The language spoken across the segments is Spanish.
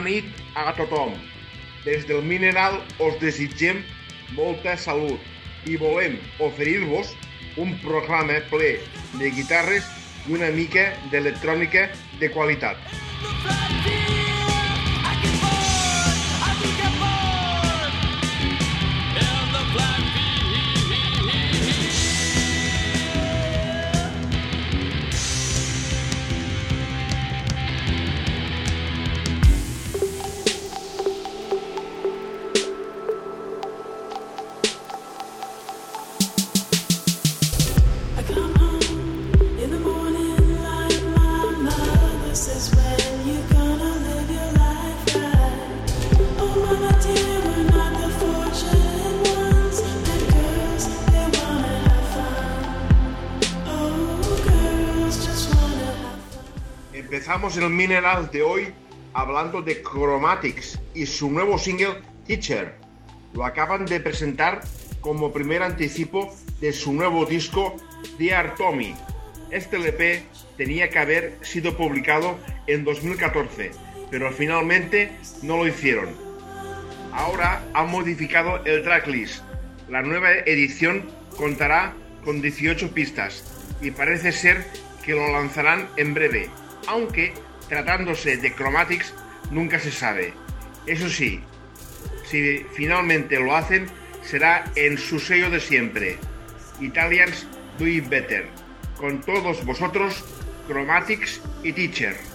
Bona nit a tothom. Des del Mineral us desitgem molta salut i volem oferir-vos un programa ple de guitarres i una mica d'electrònica de qualitat. Empezamos el Mineral de hoy hablando de Chromatics y su nuevo single Teacher. Lo acaban de presentar como primer anticipo de su nuevo disco Dear Tommy. Este LP tenía que haber sido publicado en 2014, pero finalmente no lo hicieron. Ahora han modificado el tracklist. La nueva edición contará con 18 pistas y parece ser que lo lanzarán en breve, aunque tratándose de Chromatics nunca se sabe. Eso sí, si finalmente lo hacen, será en su sello de siempre, Italians Do It Better, con todos vosotros, Chromatics y Teacher.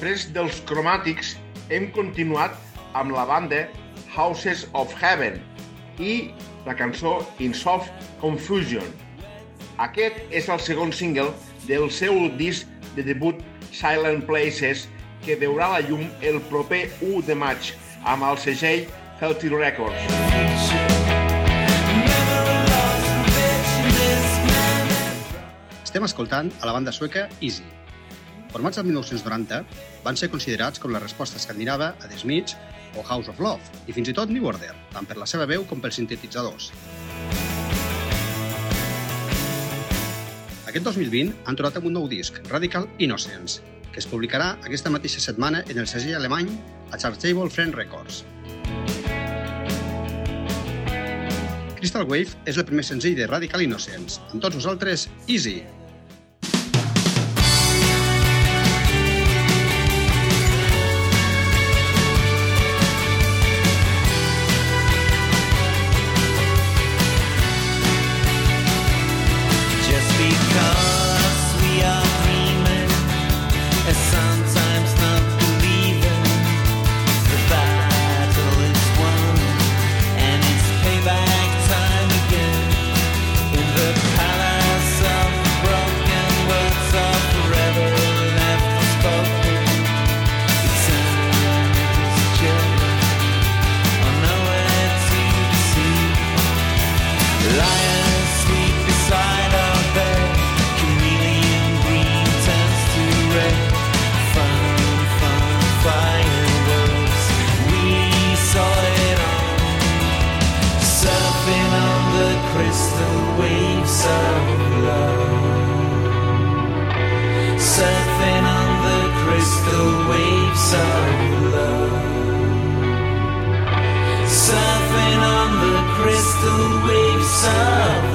Després dels Chromatics hem continuat amb la banda Houses of Heaven i la cançó In Soft Confusion. Aquest és el segon single del seu disc de debut Silent Places que veurà la llum el proper 1 de maig amb el segell Healthy Records. Estem escoltant a la banda sueca Easy. Formats el 1990, van ser considerats com la resposta escandinava a The Smiths o House of Love, i fins i tot New Order, tant per la seva veu com pels sintetitzadors. Aquest 2020 han trobat amb un nou disc, Radical Innocence, que es publicarà aquesta mateixa setmana en el segell alemany a Chargeable Friend Records. Crystal Wave és el primer senzill de Radical Innocence. Amb tots vosaltres, Easy! Some.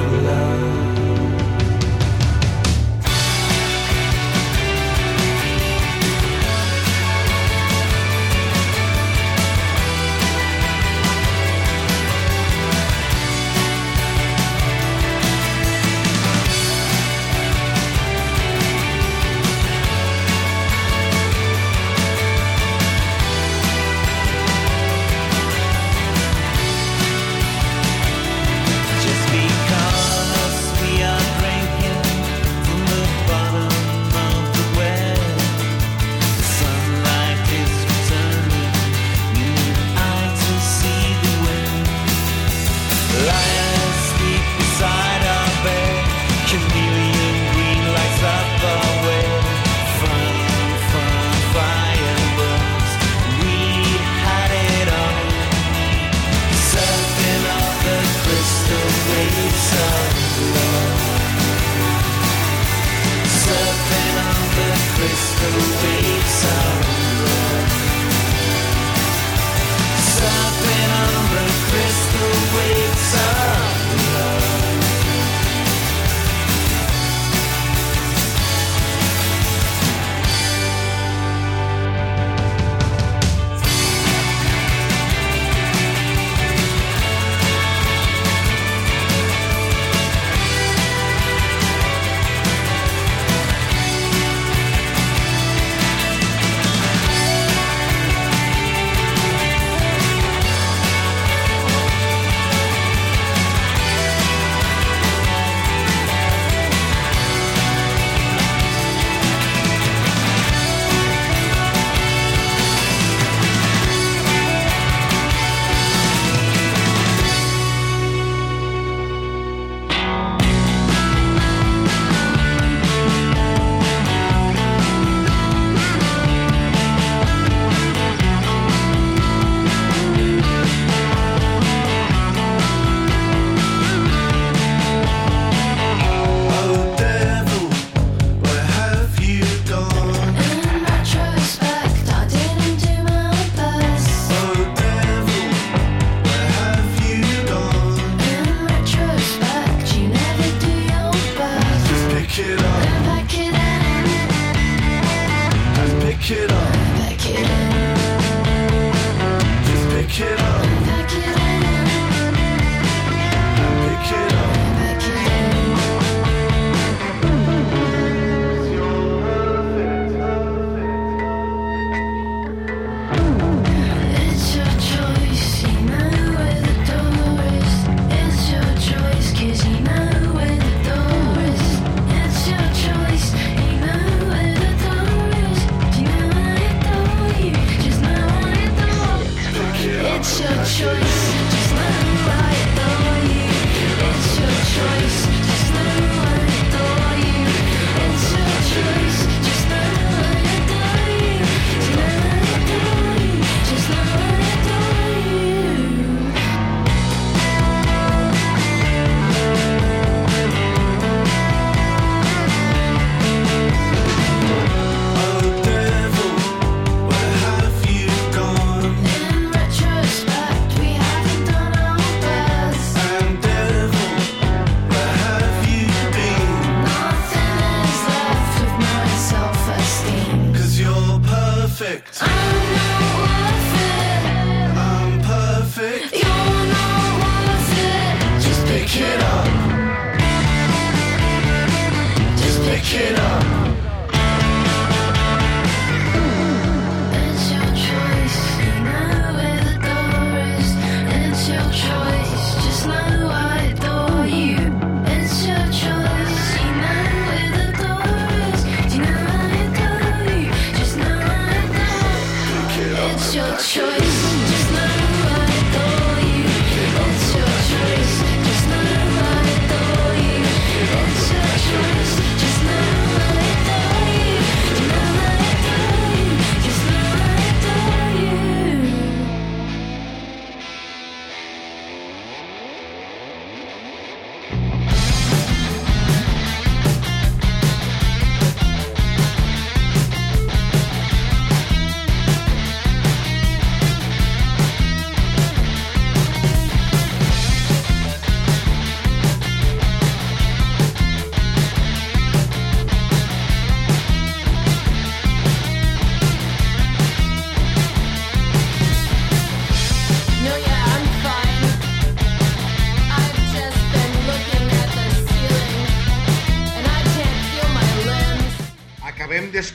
Perfect. I'm not worth it. I'm perfect. You're not worth it. Just Pick it up. Just pick it up.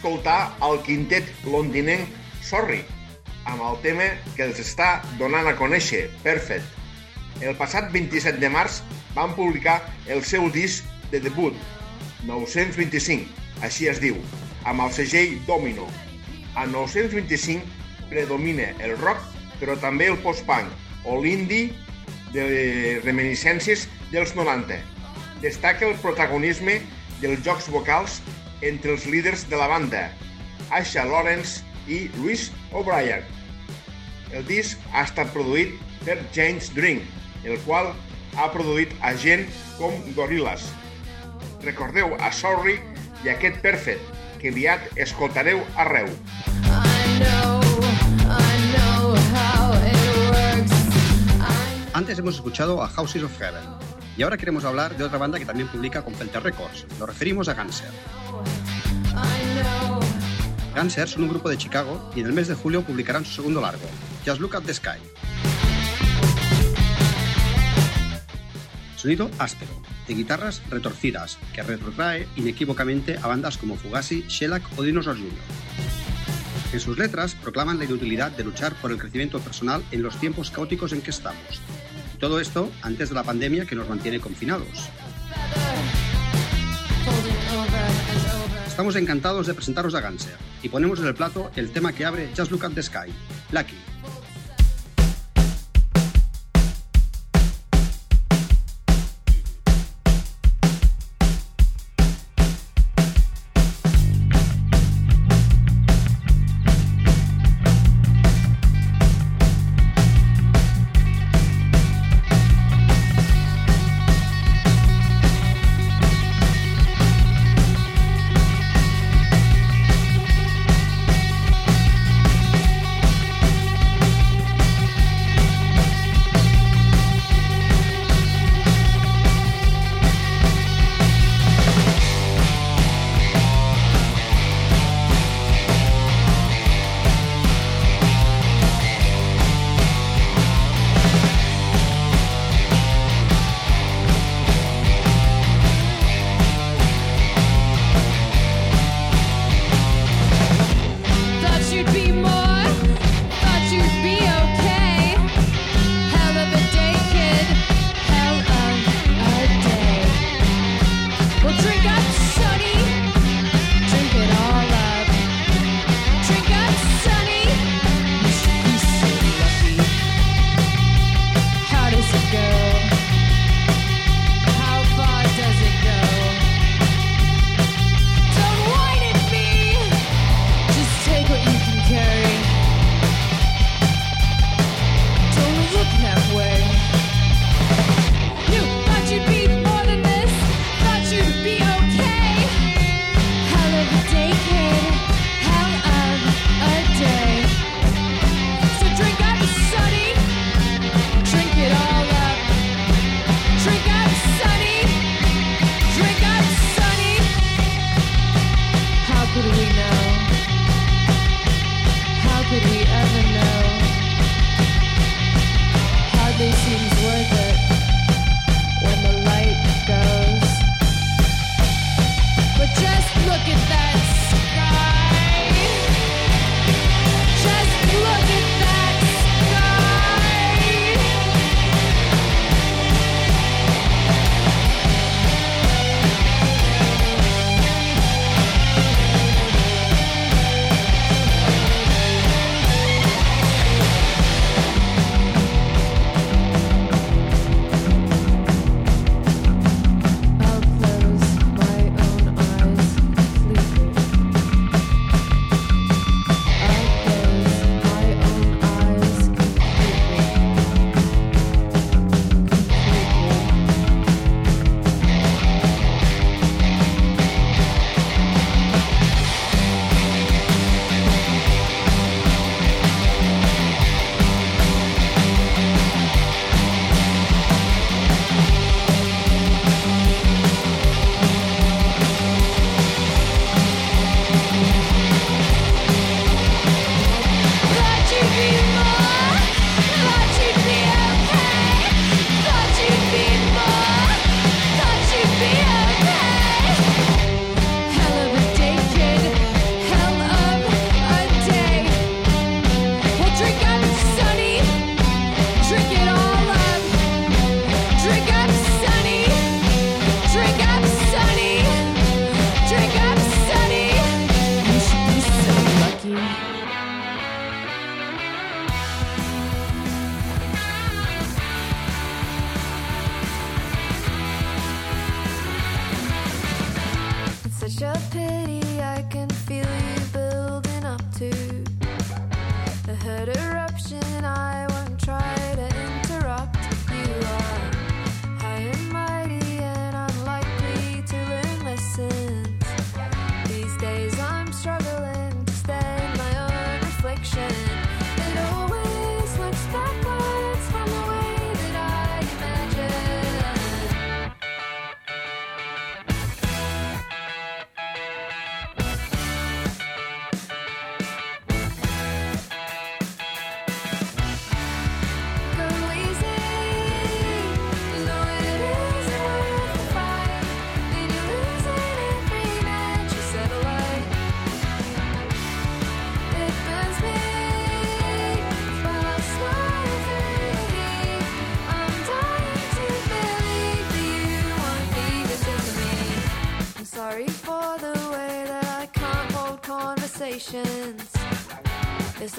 Acabem d'escoltar el quintet londinenc Sorry, amb el tema que els està donant a conèixer, Perfect. El passat 27 de març van publicar el seu disc de debut, 925, així es diu, amb el segell Domino. A 925 predomina el rock, però també el post-punk o l'indie de reminiscències dels 90. Destaca el protagonisme dels jocs vocals entre els líders de la banda, Asha Lawrence i Louis O'Brien. El disc ha estat produït per James Drink, el qual ha produït a gent com Gorillaz. Recordeu a Sorry i aquest Perfect, que aviat escoltareu arreu. I know, I know how it works. I Antes hemos escuchado a Houses of Heaven y ahora queremos hablar de otra banda que también publica con Felter Records. Nos referimos a Ganser. Ganser son un grupo de Chicago y en el mes de julio publicarán su segundo largo, Just Look at the Sky. Sonido áspero, de guitarras retorcidas, que retrotrae inequívocamente a bandas como Fugazi, Shellac o Dinosaur Jr. En sus letras proclaman la inutilidad de luchar por el crecimiento personal en los tiempos caóticos en que estamos. Todo esto antes de la pandemia que nos mantiene confinados. Estamos encantados de presentaros a Ganser y ponemos en el plato el tema que abre Just Look at the Sky, Lucky.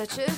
saçı.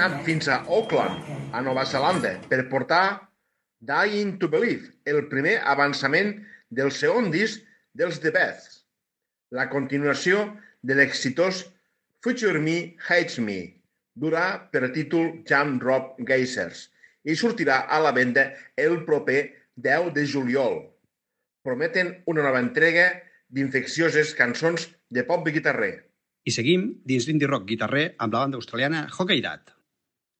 anat fins a Auckland, a Nova Zelanda, per portar Dying to Believe, el primer avançament del segon disc dels The Beths, la continuació de l'exitós Future Me Hates Me, durà per títol Jam Rob Geysers i sortirà a la venda el proper 10 de juliol. Prometen una nova entrega d'infeccioses cançons de pop i guitarrer. I seguim dins l'indie rock guitarrer amb la banda australiana Hockey Dad.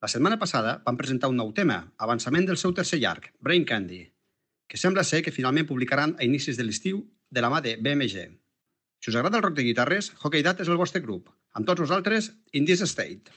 La setmana passada van presentar un nou tema, avançament del seu tercer llarg, Brain Candy, que sembla ser que finalment publicaran a inicis de l'estiu de la mà de BMG. Si us agrada el rock de guitarres, Hockey Dat és el vostre grup. Amb tots vosaltres, In This State.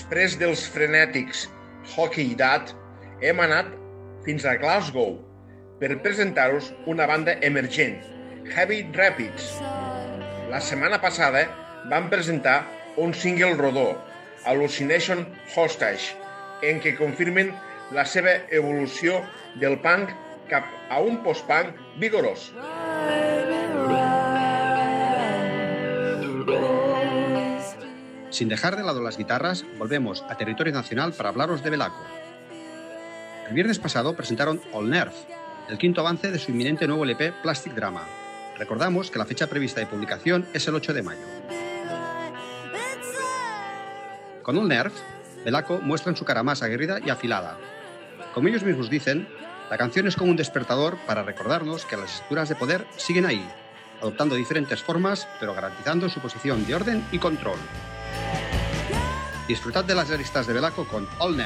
Després dels frenètics Hockey Dad, hem anat fins a Glasgow per presentar-vos una banda emergent, Heavy Rapids. La setmana passada van presentar un single rodó, Hallucination Hostage, en què confirmen la seva evolució del punk cap a un post-punk vigorós. Sin dejar de lado las guitarras, volvemos a territorio nacional para hablaros de Belaco. El viernes pasado presentaron All Nerve, el quinto avance de su inminente nuevo LP Plastic Drama. Recordamos que la fecha prevista de publicación es el 8 de mayo. Con All Nerve, Belaco muestran su cara más aguerrida y afilada. Como ellos mismos dicen, la canción es como un despertador para recordarnos que las estructuras de poder siguen ahí, adoptando diferentes formas, pero garantizando su posición de orden y control. Disfrutad de las listas de Belaco con All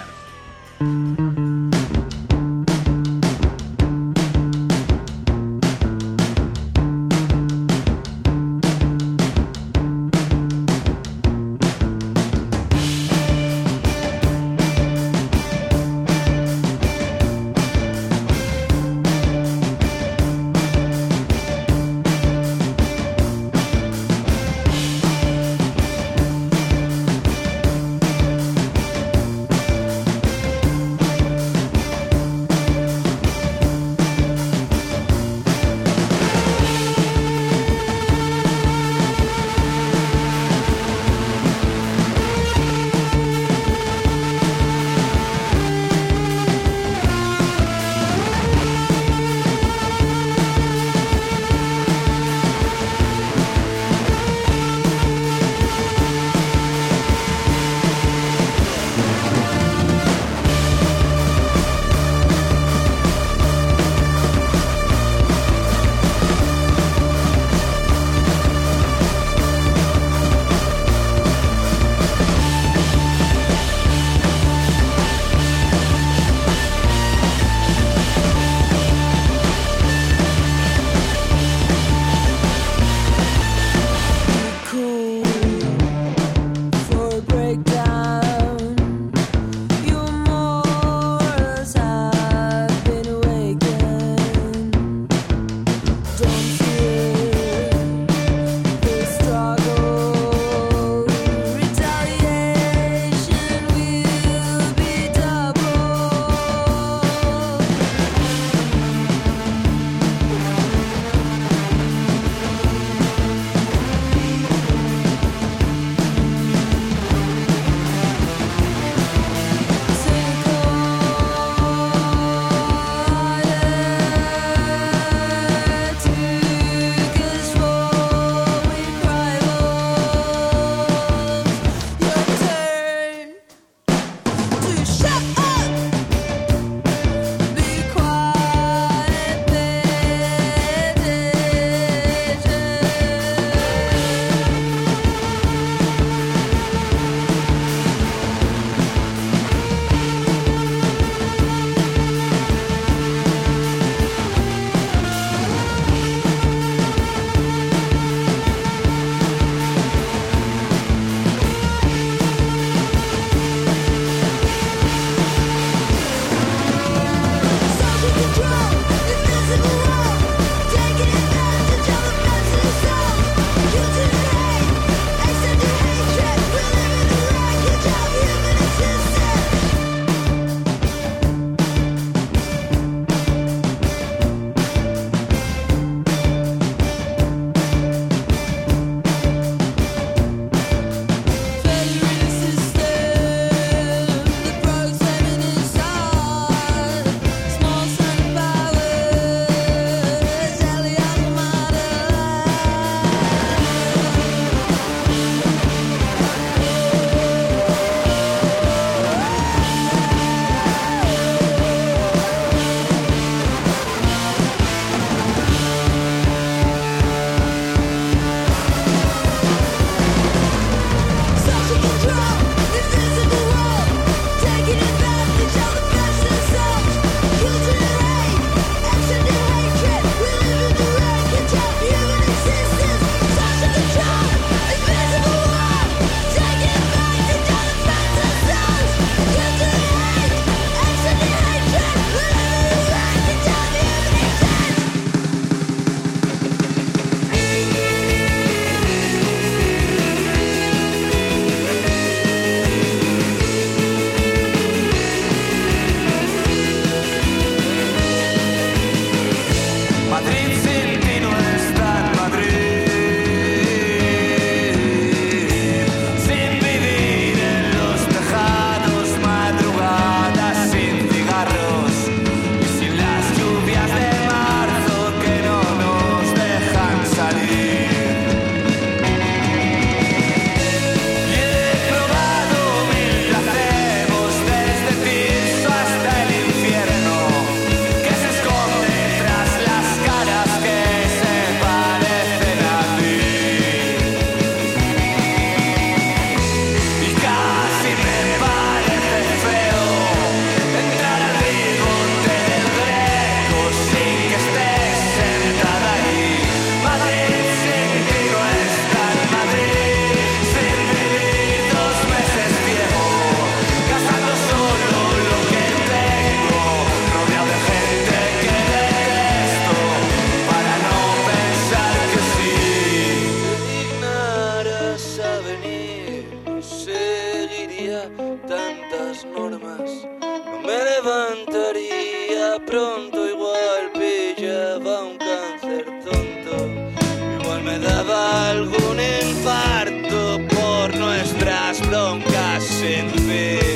nuestras broncas sin fin.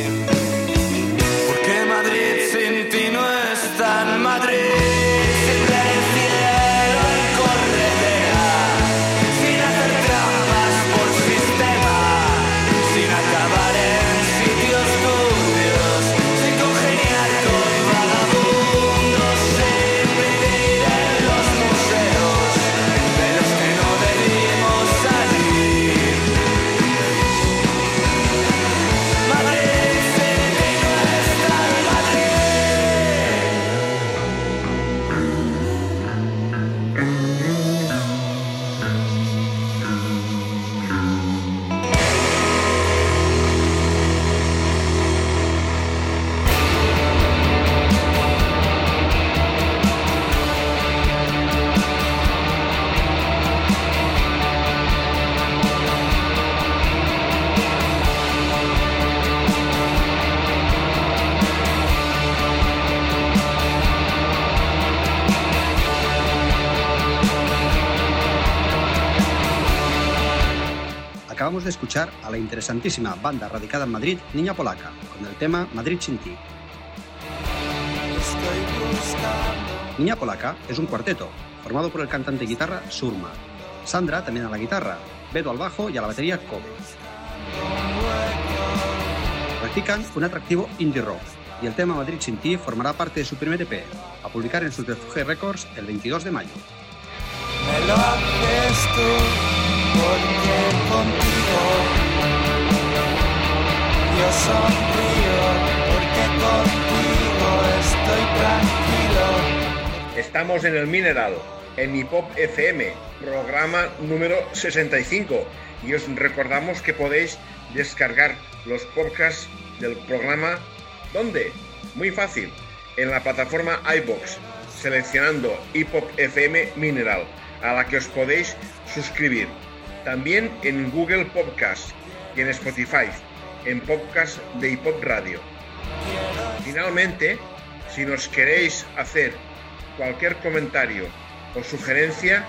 De escuchar a la interesantísima banda radicada en Madrid, Niña Polaca, con el tema Madrid sin ti. Niña Polaca es un cuarteto, formado por el cantante y guitarra Surma, Sandra también a la guitarra, Beto al bajo y a la batería Kobe. Practican un atractivo indie rock y el tema Madrid sin ti formará parte de su primer EP, a publicar en Subterfuge Records el 22 de mayo. Me lo haces tú porque Estamos en el Mineral, en Hipop FM, programa número 65. Y os recordamos que podéis descargar los podcasts del programa. ¿Dónde? Muy fácil. En la plataforma iBox, seleccionando Hipop FM Mineral, a la que os podéis suscribir. También en Google Podcast y en Spotify, en podcast de Hipop Radio. Finalmente, si nos queréis hacer cualquier comentario o sugerencia,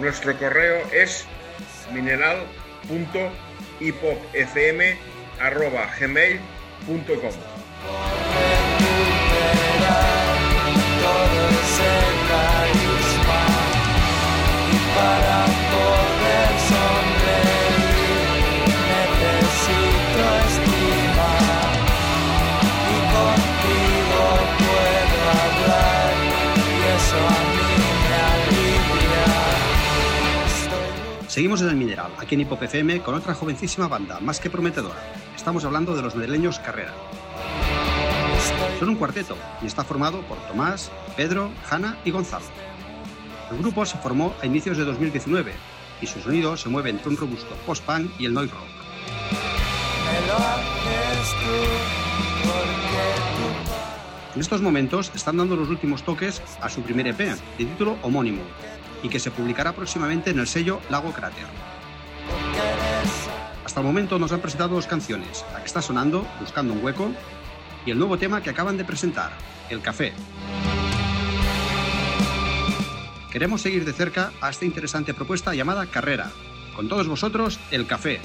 nuestro correo es mineral.hipopfm.gmail.com para Seguimos en el Mineral, aquí en Hipop FM, con otra jovencísima banda, más que prometedora. Estamos hablando de los madrileños Carrera. Son un cuarteto y está formado por Tomás, Pedro, Hanna y Gonzalo. El grupo se formó a inicios de 2019 y su sonido se mueve entre un robusto post-punk y el noise rock. En estos momentos están dando los últimos toques a su primer EP, de título homónimo, y que se publicará próximamente en el sello Lago Cráter. Hasta el momento nos han presentado dos canciones, la que está sonando, Buscando un hueco, y el nuevo tema que acaban de presentar, El Café. Queremos seguir de cerca a esta interesante propuesta llamada Carrera. Con todos vosotros, El Café.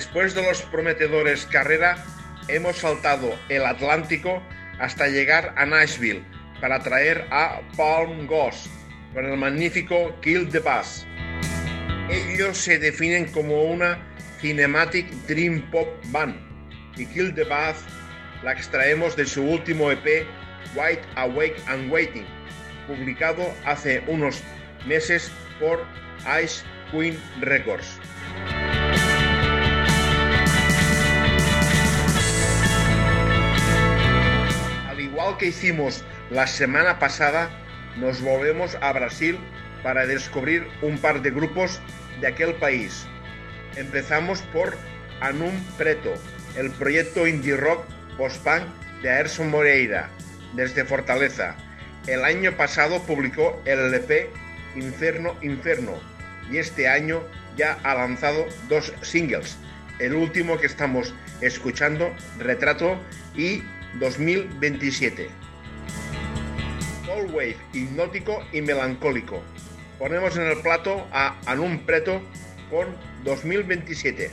Después de los prometedores carrera, hemos saltado el Atlántico hasta llegar a Nashville para traer a Palm Ghost con el magnífico Kill the Bass. Ellos se definen como una Cinematic Dream Pop Band y Kill the Bass la extraemos de su último EP White Awake and Waiting, publicado hace unos meses por Ice Queen Records. Que hicimos la semana pasada, nos volvemos a Brasil para descubrir un par de grupos de aquel país. Empezamos por Anum Preto, el proyecto indie rock post-punk de Aerson Moreira, desde Fortaleza. El año pasado publicó el LP Inferno Inferno y este año ya ha lanzado dos singles. El último que estamos escuchando, Retrato y 2027. Soul Wave, hipnótico y melancólico. Ponemos en el plato a Anum Preto con 2027.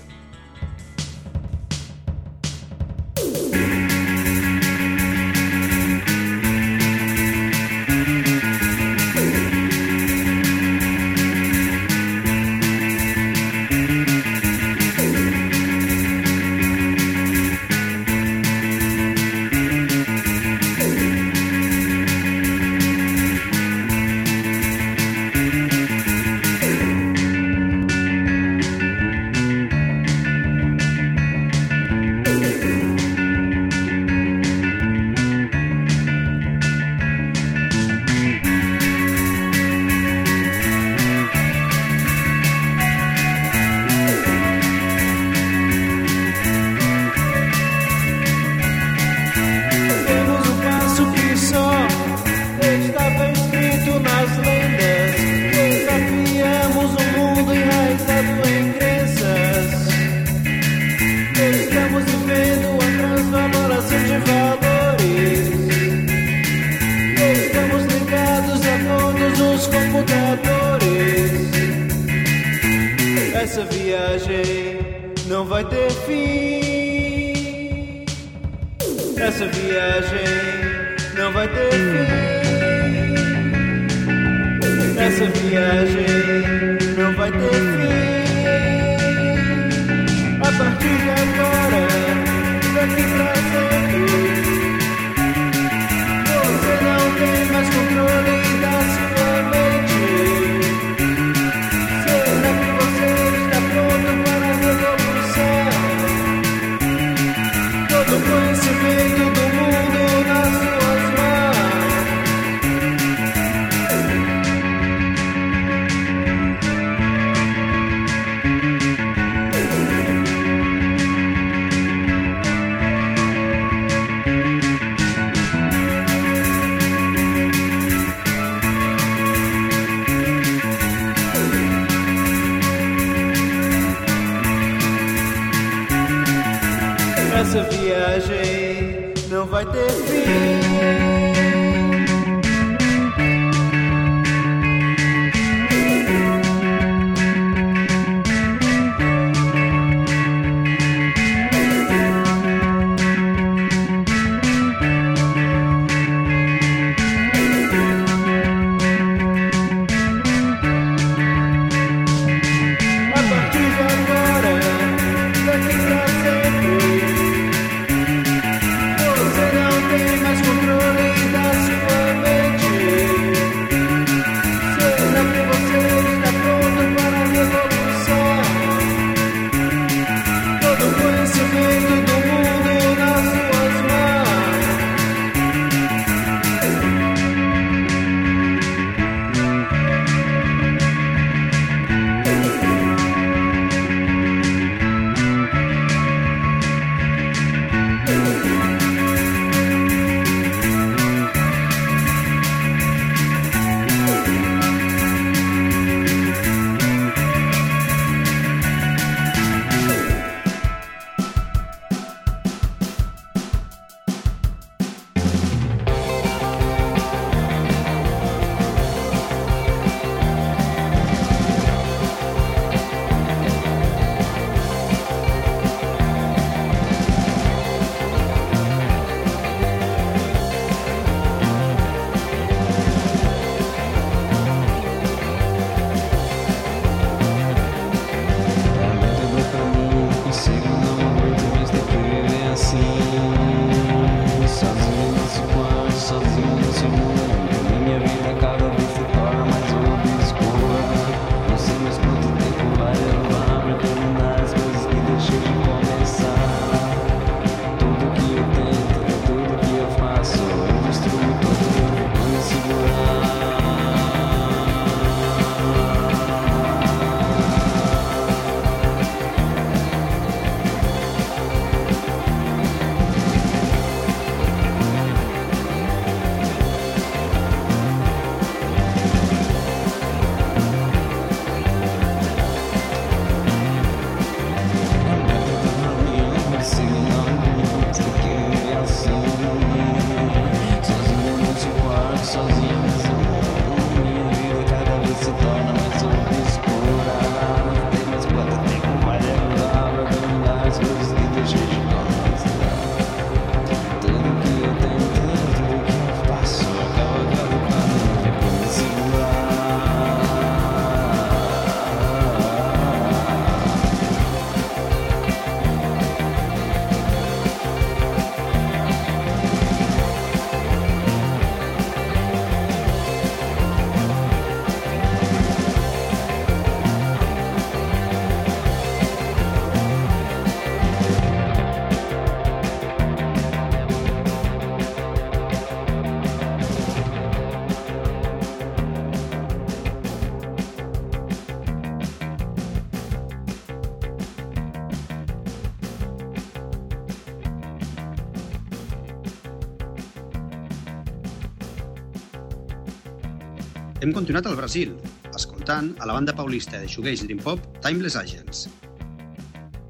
Continuat al Brasil, escoltant a la banda paulista de shoegaze dream pop Timeless Agents.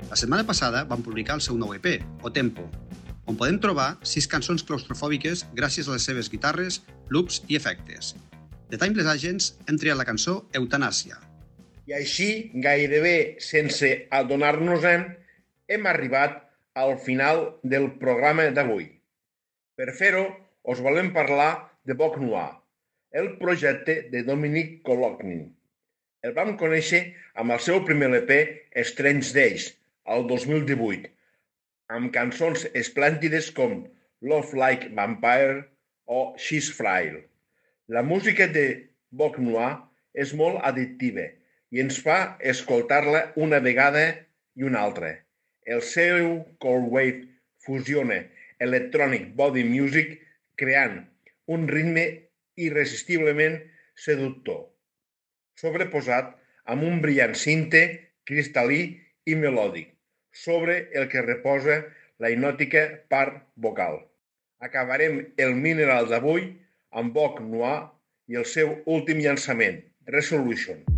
La setmana passada van publicar el seu nou EP, O Tempo, on podem trobar sis cançons claustrofòbiques gràcies a les seves guitarres, loops i efectes. De Timeless Agents hem triat la cançó Eutanàsia. I així, gairebé sense adonar-nos-en, hem arribat al final del programa d'avui. Per fer-ho, us volem parlar de Boc Noir, el projecte de Dominic Cologny. El vam conèixer amb el seu primer EP Strange Days, el 2018, amb cançons esplèndides com Love Like Vampire o She's Frail. La música de Boc Noir és molt addictiva i ens fa escoltar-la una vegada i una altra. El seu cold wave fusiona electronic body music creant un ritme irresistiblement seductor, sobreposat amb un brillant cinte cristal·lí i melòdic, sobre el que reposa la hipnòtica part vocal. Acabarem el mineral d'avui amb Boc Noir i el seu últim llançament, Resolution.